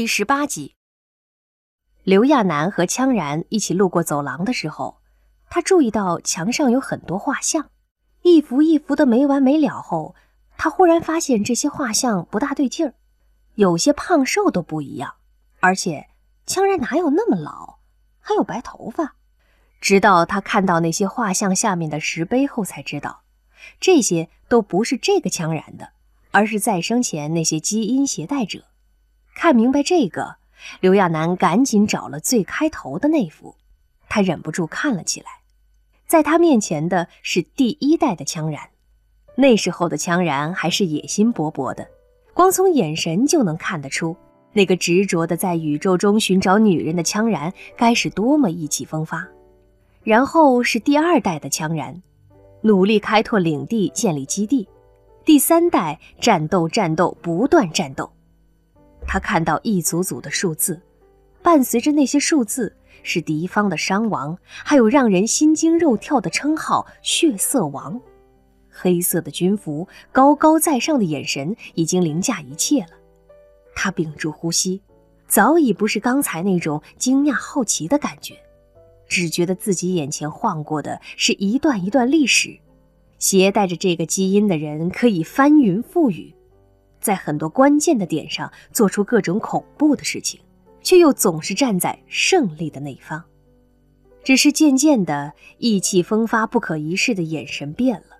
第十八集，刘亚楠和羌然一起路过走廊的时候，他注意到墙上有很多画像，一幅一幅的没完没了。后，他忽然发现这些画像不大对劲儿，有些胖瘦都不一样，而且羌然哪有那么老，还有白头发。直到他看到那些画像下面的石碑后，才知道这些都不是这个羌然的，而是再生前那些基因携带者。看明白这个，刘亚楠赶紧找了最开头的那幅，他忍不住看了起来。在他面前的是第一代的羌然，那时候的羌然还是野心勃勃的，光从眼神就能看得出，那个执着的在宇宙中寻找女人的羌然该是多么意气风发。然后是第二代的羌然，努力开拓领地，建立基地；第三代战斗，战斗，不断战斗。他看到一组组的数字，伴随着那些数字是敌方的伤亡，还有让人心惊肉跳的称号“血色王”。黑色的军服，高高在上的眼神已经凌驾一切了。他屏住呼吸，早已不是刚才那种惊讶好奇的感觉，只觉得自己眼前晃过的是一段一段历史。携带着这个基因的人可以翻云覆雨。在很多关键的点上做出各种恐怖的事情，却又总是站在胜利的那一方。只是渐渐的，意气风发、不可一世的眼神变了。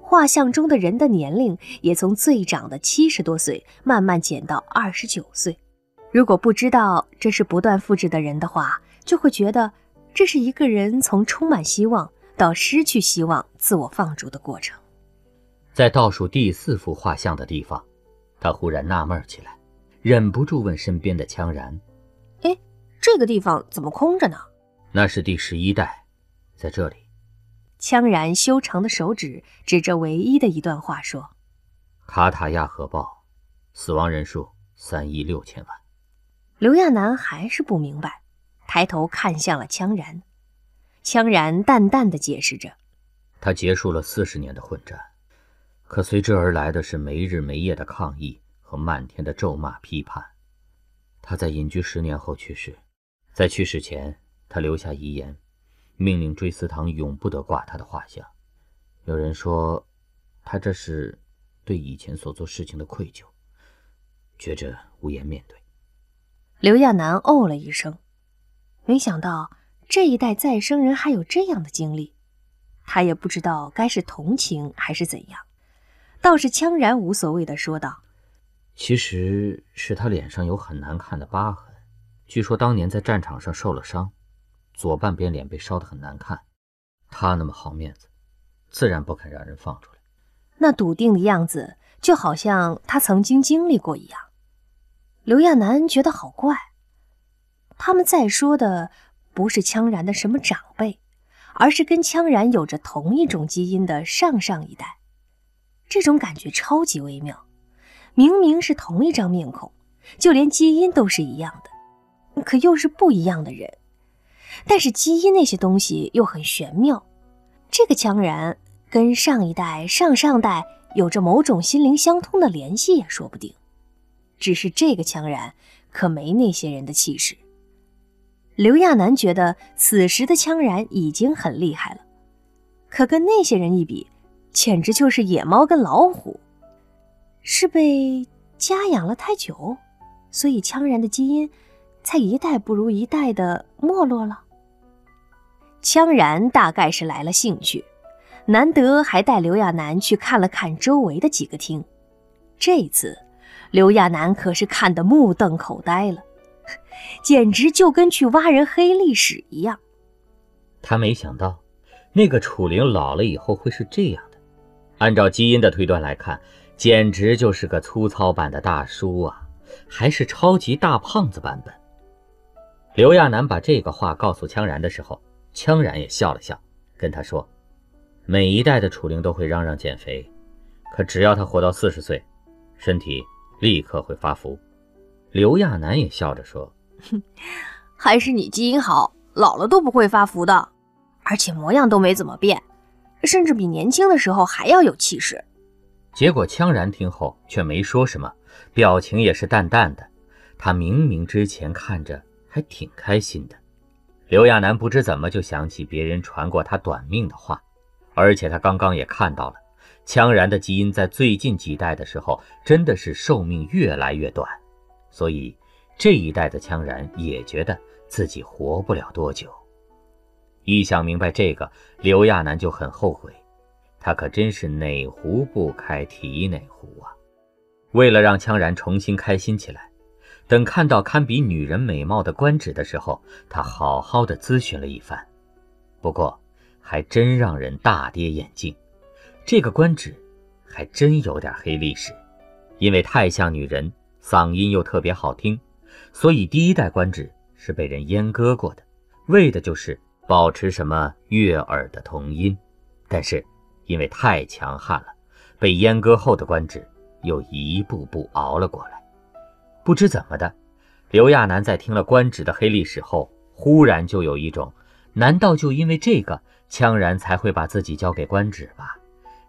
画像中的人的年龄也从最长的七十多岁慢慢减到二十九岁。如果不知道这是不断复制的人的话，就会觉得这是一个人从充满希望到失去希望、自我放逐的过程。在倒数第四幅画像的地方，他忽然纳闷起来，忍不住问身边的羌然：“哎，这个地方怎么空着呢？”“那是第十一代，在这里。”羌然修长的手指指着唯一的一段话说：“卡塔亚核爆，死亡人数三亿六千万。”刘亚楠还是不明白，抬头看向了羌然。羌然淡淡的解释着：“他结束了四十年的混战。”可随之而来的是没日没夜的抗议和漫天的咒骂批判。他在隐居十年后去世，在去世前，他留下遗言，命令追思堂永不得挂他的画像。有人说，他这是对以前所做事情的愧疚，觉着无颜面对。刘亚楠哦了一声，没想到这一代再生人还有这样的经历，他也不知道该是同情还是怎样。倒是羌然无所谓的说道：“其实是他脸上有很难看的疤痕，据说当年在战场上受了伤，左半边脸被烧得很难看。他那么好面子，自然不肯让人放出来。那笃定的样子，就好像他曾经经历过一样。”刘亚楠觉得好怪，他们在说的不是羌然的什么长辈，而是跟羌然有着同一种基因的上上一代。这种感觉超级微妙，明明是同一张面孔，就连基因都是一样的，可又是不一样的人。但是基因那些东西又很玄妙，这个羌然跟上一代、上上代有着某种心灵相通的联系也说不定。只是这个羌然可没那些人的气势。刘亚楠觉得此时的羌然已经很厉害了，可跟那些人一比。简直就是野猫跟老虎，是被家养了太久，所以羌然的基因才一代不如一代的没落了。羌然大概是来了兴趣，难得还带刘亚楠去看了看周围的几个厅。这次刘亚楠可是看得目瞪口呆了，简直就跟去挖人黑历史一样。他没想到，那个楚灵老了以后会是这样的。按照基因的推断来看，简直就是个粗糙版的大叔啊，还是超级大胖子版本。刘亚楠把这个话告诉羌然的时候，羌然也笑了笑，跟他说：“每一代的楚灵都会嚷嚷减肥，可只要他活到四十岁，身体立刻会发福。”刘亚楠也笑着说：“哼，还是你基因好，老了都不会发福的，而且模样都没怎么变。”甚至比年轻的时候还要有气势。结果羌然听后却没说什么，表情也是淡淡的。他明明之前看着还挺开心的。刘亚楠不知怎么就想起别人传过他短命的话，而且他刚刚也看到了，羌然的基因在最近几代的时候真的是寿命越来越短，所以这一代的羌然也觉得自己活不了多久。一想明白这个，刘亚楠就很后悔，他可真是哪壶不开提哪壶啊！为了让羌然重新开心起来。等看到堪比女人美貌的官职的时候，他好好的咨询了一番。不过，还真让人大跌眼镜，这个官职还真有点黑历史，因为太像女人，嗓音又特别好听，所以第一代官职是被人阉割过的，为的就是保持什么悦耳的童音。但是，因为太强悍了，被阉割后的官职又一步步熬了过来。不知怎么的，刘亚楠在听了官职的黑历史后，忽然就有一种：难道就因为这个，羌然才会把自己交给官职吧？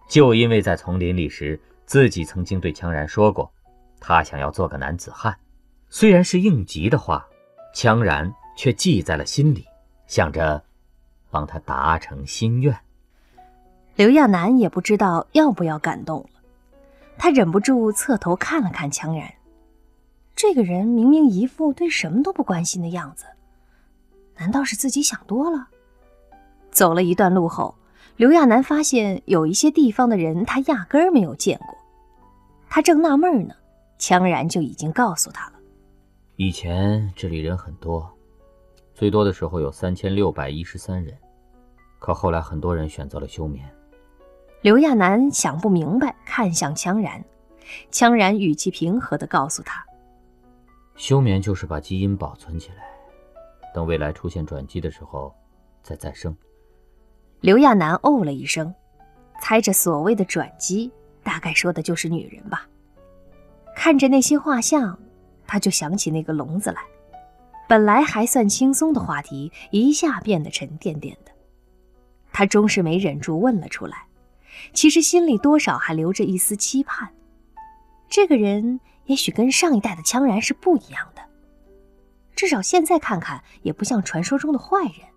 就因为在丛林里时，自己曾经对羌然说过，他想要做个男子汉。虽然是应急的话，羌然却记在了心里，想着帮他达成心愿。刘亚楠也不知道要不要感动了，他忍不住侧头看了看羌然。这个人明明一副对什么都不关心的样子，难道是自己想多了？走了一段路后，刘亚楠发现有一些地方的人他压根儿没有见过。他正纳闷呢，强然就已经告诉他了：以前这里人很多，最多的时候有三千六百一十三人，可后来很多人选择了休眠。刘亚楠想不明白，看向羌然，羌然语气平和地告诉他。休眠就是把基因保存起来，等未来出现转机的时候再再生。刘亚楠哦了一声，猜着所谓的转机，大概说的就是女人吧。看着那些画像，他就想起那个笼子来。本来还算轻松的话题，一下变得沉甸甸的。他终是没忍住问了出来，其实心里多少还留着一丝期盼。这个人。也许跟上一代的羌然是不一样的，至少现在看看也不像传说中的坏人，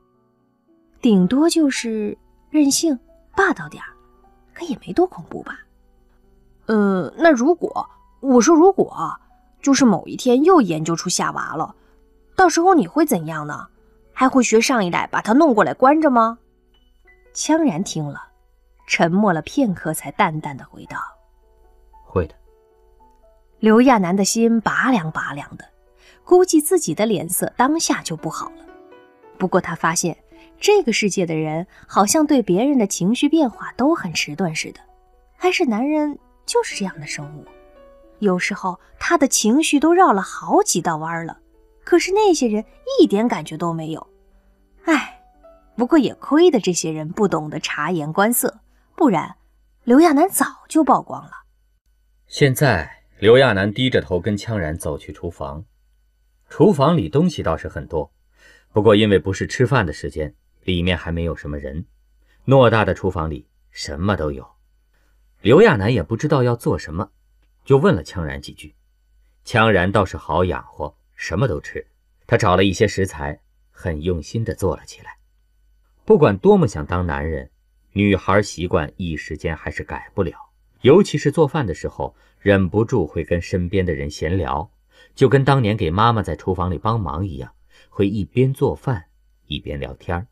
顶多就是任性霸道点儿，可也没多恐怖吧？呃，那如果我说如果，就是某一天又研究出夏娃了，到时候你会怎样呢？还会学上一代把他弄过来关着吗？羌然听了，沉默了片刻，才淡淡的回道：“会的。”刘亚楠的心拔凉拔凉的，估计自己的脸色当下就不好了。不过他发现，这个世界的人好像对别人的情绪变化都很迟钝似的，还是男人就是这样的生物。有时候他的情绪都绕了好几道弯了，可是那些人一点感觉都没有。唉，不过也亏得这些人不懂得察言观色，不然刘亚楠早就曝光了。现在。刘亚楠低着头跟羌然走去厨房，厨房里东西倒是很多，不过因为不是吃饭的时间，里面还没有什么人。偌大的厨房里什么都有，刘亚楠也不知道要做什么，就问了羌然几句。羌然倒是好养活，什么都吃。他找了一些食材，很用心地做了起来。不管多么想当男人，女孩习惯一时间还是改不了。尤其是做饭的时候，忍不住会跟身边的人闲聊，就跟当年给妈妈在厨房里帮忙一样，会一边做饭一边聊天。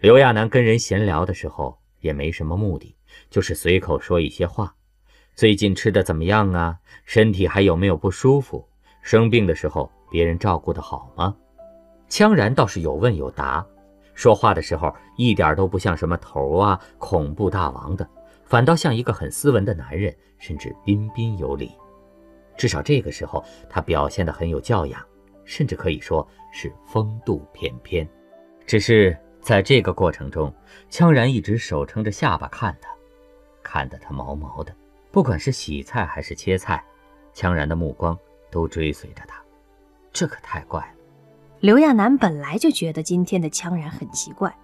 刘亚楠跟人闲聊的时候也没什么目的，就是随口说一些话。最近吃的怎么样啊？身体还有没有不舒服？生病的时候别人照顾的好吗？羌然倒是有问有答，说话的时候一点都不像什么头啊、恐怖大王的。反倒像一个很斯文的男人，甚至彬彬有礼。至少这个时候，他表现得很有教养，甚至可以说是风度翩翩。只是在这个过程中，羌然一直手撑着下巴看他，看得他毛毛的。不管是洗菜还是切菜，羌然的目光都追随着他。这可太怪了。刘亚楠本来就觉得今天的羌然很奇怪，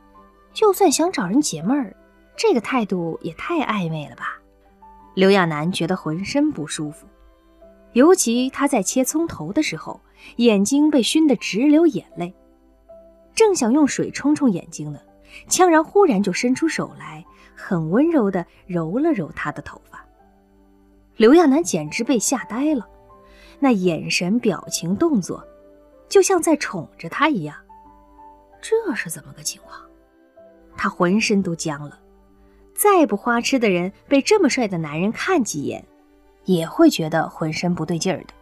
就算想找人解闷儿。这个态度也太暧昧了吧！刘亚楠觉得浑身不舒服。尤其他在切葱头的时候，眼睛被熏得直流眼泪。正想用水冲冲眼睛呢，羌然忽然就伸出手来，很温柔地揉了揉他的头发。刘亚楠简直被吓呆了，那眼神、表情、动作，就像在宠着他一样。这是怎么个情况？他浑身都僵了。再不花痴的人，被这么帅的男人看几眼，也会觉得浑身不对劲儿的。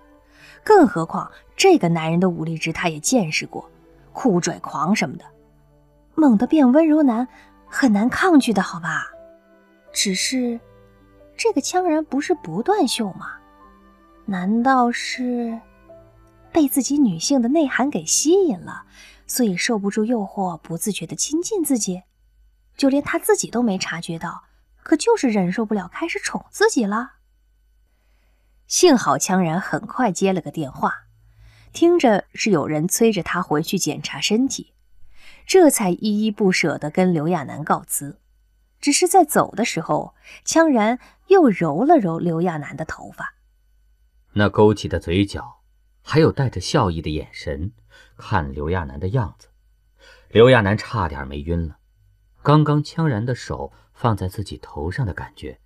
更何况这个男人的武力值，他也见识过，酷拽狂什么的，猛地变温柔男，很难抗拒的，好吧？只是，这个羌然不是不断秀吗？难道是被自己女性的内涵给吸引了，所以受不住诱惑，不自觉的亲近自己？就连他自己都没察觉到，可就是忍受不了，开始宠自己了。幸好羌然很快接了个电话，听着是有人催着他回去检查身体，这才依依不舍地跟刘亚楠告辞。只是在走的时候，羌然又揉了揉刘亚楠的头发，那勾起的嘴角，还有带着笑意的眼神，看刘亚楠的样子，刘亚楠差点没晕了。刚刚羌然的手放在自己头上的感觉，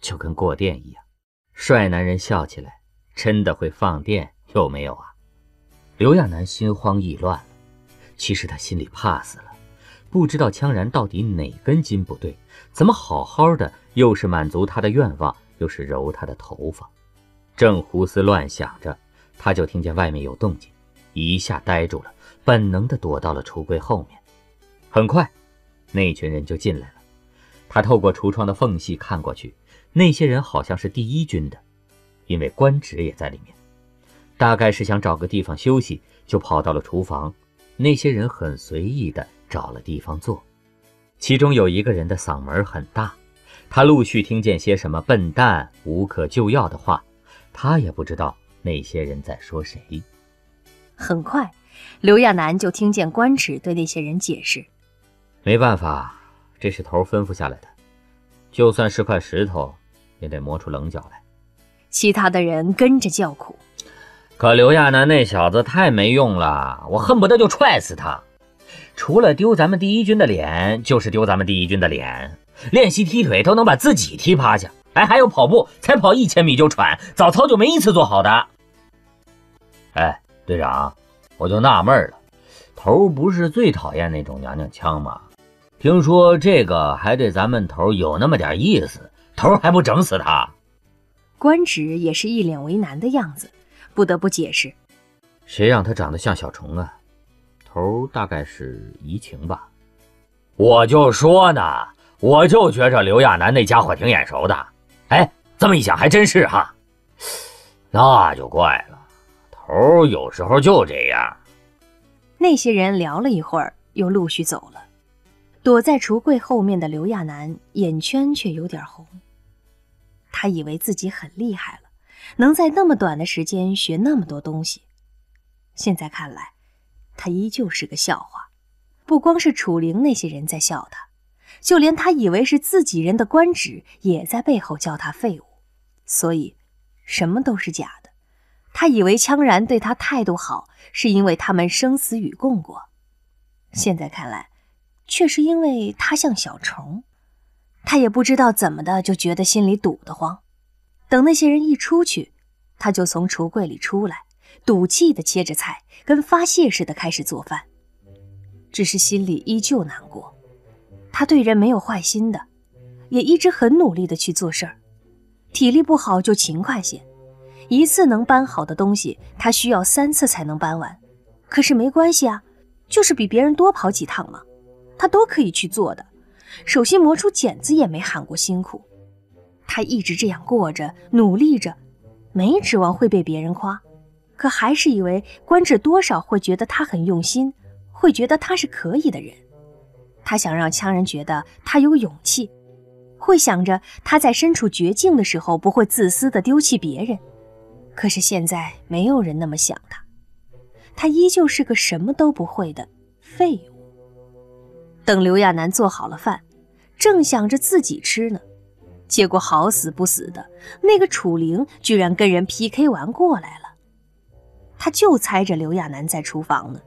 就跟过电一样。帅男人笑起来真的会放电，有没有啊？刘亚楠心慌意乱了。其实他心里怕死了，不知道羌然到底哪根筋不对，怎么好好的又是满足他的愿望，又是揉他的头发。正胡思乱想着，他就听见外面有动静，一下呆住了，本能的躲到了橱柜后面。很快。那群人就进来了，他透过橱窗的缝隙看过去，那些人好像是第一军的，因为官职也在里面，大概是想找个地方休息，就跑到了厨房。那些人很随意的找了地方坐，其中有一个人的嗓门很大，他陆续听见些什么“笨蛋”“无可救药”的话，他也不知道那些人在说谁。很快，刘亚楠就听见官职对那些人解释。没办法，这是头吩咐下来的，就算是块石头，也得磨出棱角来。其他的人跟着叫苦。可刘亚楠那小子太没用了，我恨不得就踹死他。除了丢咱们第一军的脸，就是丢咱们第一军的脸。练习踢腿都能把自己踢趴下，哎，还有跑步，才跑一千米就喘，早操就没一次做好的。哎，队长，我就纳闷了，头不是最讨厌那种娘娘腔吗？听说这个还对咱们头有那么点意思，头还不整死他？官职也是一脸为难的样子，不得不解释：谁让他长得像小虫啊？头大概是移情吧。我就说呢，我就觉着刘亚楠那家伙挺眼熟的。哎，这么一想还真是哈。那就怪了，头有时候就这样。那些人聊了一会儿，又陆续走了。躲在橱柜后面的刘亚楠眼圈却有点红。他以为自己很厉害了，能在那么短的时间学那么多东西。现在看来，他依旧是个笑话。不光是楚灵那些人在笑他，就连他以为是自己人的官职也在背后叫他废物。所以，什么都是假的。他以为羌然对他态度好，是因为他们生死与共过。现在看来。却是因为他像小虫，他也不知道怎么的，就觉得心里堵得慌。等那些人一出去，他就从橱柜里出来，赌气的切着菜，跟发泄似的开始做饭。只是心里依旧难过。他对人没有坏心的，也一直很努力的去做事儿。体力不好就勤快些，一次能搬好的东西，他需要三次才能搬完。可是没关系啊，就是比别人多跑几趟嘛。他都可以去做的，手心磨出茧子也没喊过辛苦。他一直这样过着，努力着，没指望会被别人夸，可还是以为官至多少会觉得他很用心，会觉得他是可以的人。他想让羌人觉得他有勇气，会想着他在身处绝境的时候不会自私的丢弃别人。可是现在没有人那么想他，他依旧是个什么都不会的废物。等刘亚楠做好了饭，正想着自己吃呢，结果好死不死的，那个楚灵居然跟人 PK 完过来了。他就猜着刘亚楠在厨房呢，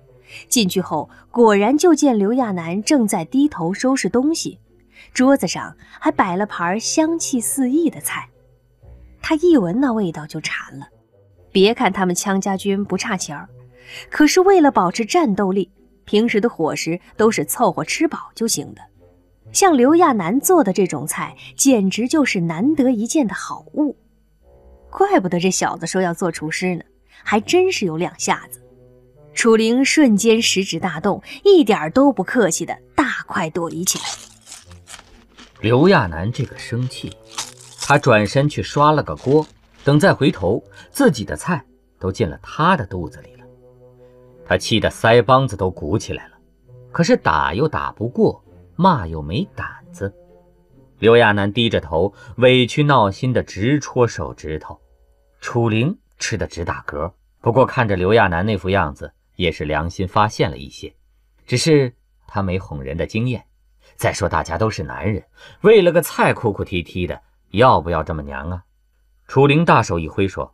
进去后果然就见刘亚楠正在低头收拾东西，桌子上还摆了盘香气四溢的菜。他一闻那味道就馋了。别看他们羌家军不差钱儿，可是为了保持战斗力，平时的伙食都是凑合吃饱就行的。像刘亚楠做的这种菜，简直就是难得一见的好物。怪不得这小子说要做厨师呢，还真是有两下子。楚灵瞬间食指大动，一点都不客气的大快朵颐起来。刘亚楠这个生气，他转身去刷了个锅，等再回头，自己的菜都进了他的肚子里了。他气得腮帮子都鼓起来了，可是打又打不过。骂又没胆子，刘亚楠低着头，委屈闹心的直戳手指头。楚灵吃的直打嗝，不过看着刘亚楠那副样子，也是良心发现了一些。只是他没哄人的经验。再说大家都是男人，为了个菜哭哭啼啼的，要不要这么娘啊？楚灵大手一挥说：“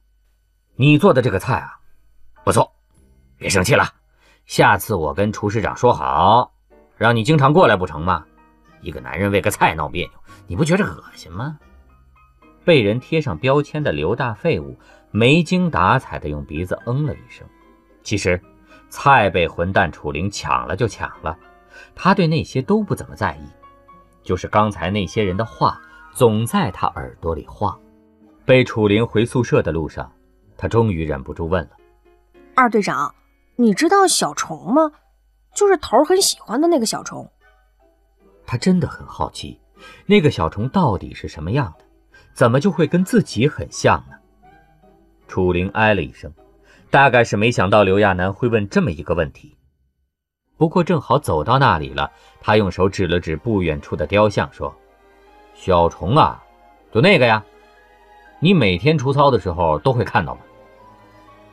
你做的这个菜啊，不错，别生气了，下次我跟厨师长说好。”让你经常过来不成吗？一个男人为个菜闹别扭，你不觉着恶心吗？被人贴上标签的刘大废物没精打采的用鼻子嗯了一声。其实，菜被混蛋楚灵抢了就抢了，他对那些都不怎么在意，就是刚才那些人的话总在他耳朵里晃。被楚灵回宿舍的路上，他终于忍不住问了：“二队长，你知道小虫吗？”就是头很喜欢的那个小虫，他真的很好奇，那个小虫到底是什么样的，怎么就会跟自己很像呢？楚灵哎了一声，大概是没想到刘亚楠会问这么一个问题。不过正好走到那里了，他用手指了指不远处的雕像，说：“小虫啊，就那个呀，你每天出操的时候都会看到吗？”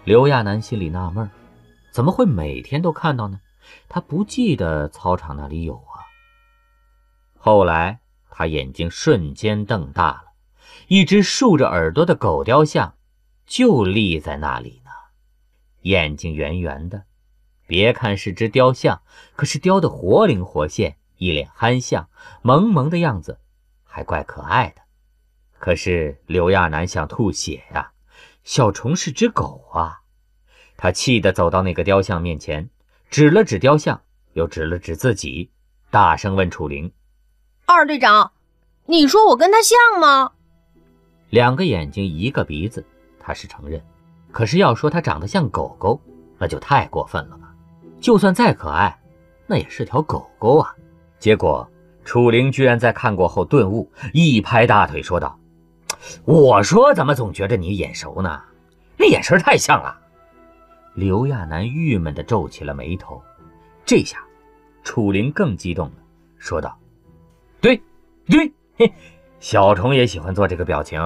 刘亚楠心里纳闷，怎么会每天都看到呢？他不记得操场那里有啊。后来他眼睛瞬间瞪大了，一只竖着耳朵的狗雕像就立在那里，眼睛圆圆的。别看是只雕像，可是雕的活灵活现，一脸憨相，萌萌的样子，还怪可爱的。可是刘亚楠想吐血呀，小虫是只狗啊！他气得走到那个雕像面前。指了指雕像，又指了指自己，大声问楚灵：“二队长，你说我跟他像吗？”两个眼睛，一个鼻子，他是承认。可是要说他长得像狗狗，那就太过分了吧？就算再可爱，那也是条狗狗啊！结果楚灵居然在看过后顿悟，一拍大腿说道：“我说怎么总觉得你眼熟呢？那眼神太像了。”刘亚楠郁闷地皱起了眉头，这下，楚灵更激动了，说道：“对，对，嘿，小虫也喜欢做这个表情，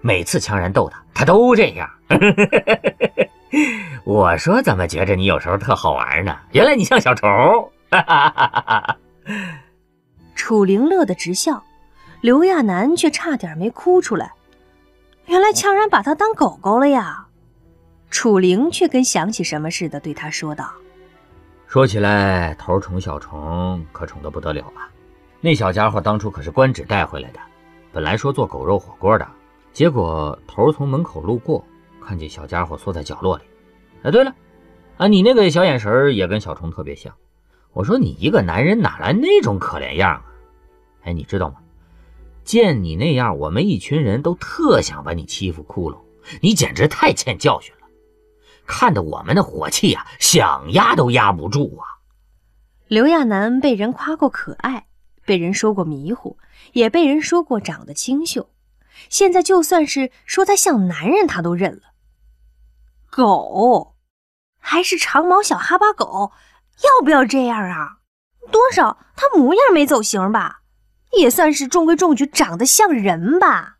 每次强然逗他，他都这样。我说怎么觉着你有时候特好玩呢？原来你像小虫。”楚灵乐得直笑，刘亚楠却差点没哭出来。原来强然把他当狗狗了呀！楚灵却跟想起什么似的，对他说道：“说起来，头宠小虫可宠得不得了啊！那小家伙当初可是官职带回来的，本来说做狗肉火锅的，结果头从门口路过，看见小家伙缩在角落里。哎，对了，啊，你那个小眼神也跟小虫特别像。我说你一个男人哪来那种可怜样啊？哎，你知道吗？见你那样，我们一群人都特想把你欺负窟窿，你简直太欠教训了。”看得我们的火气呀，想压都压不住啊！刘亚楠被人夸过可爱，被人说过迷糊，也被人说过长得清秀。现在就算是说他像男人，他都认了。狗，还是长毛小哈巴狗，要不要这样啊？多少他模样没走形吧，也算是中规中矩，长得像人吧。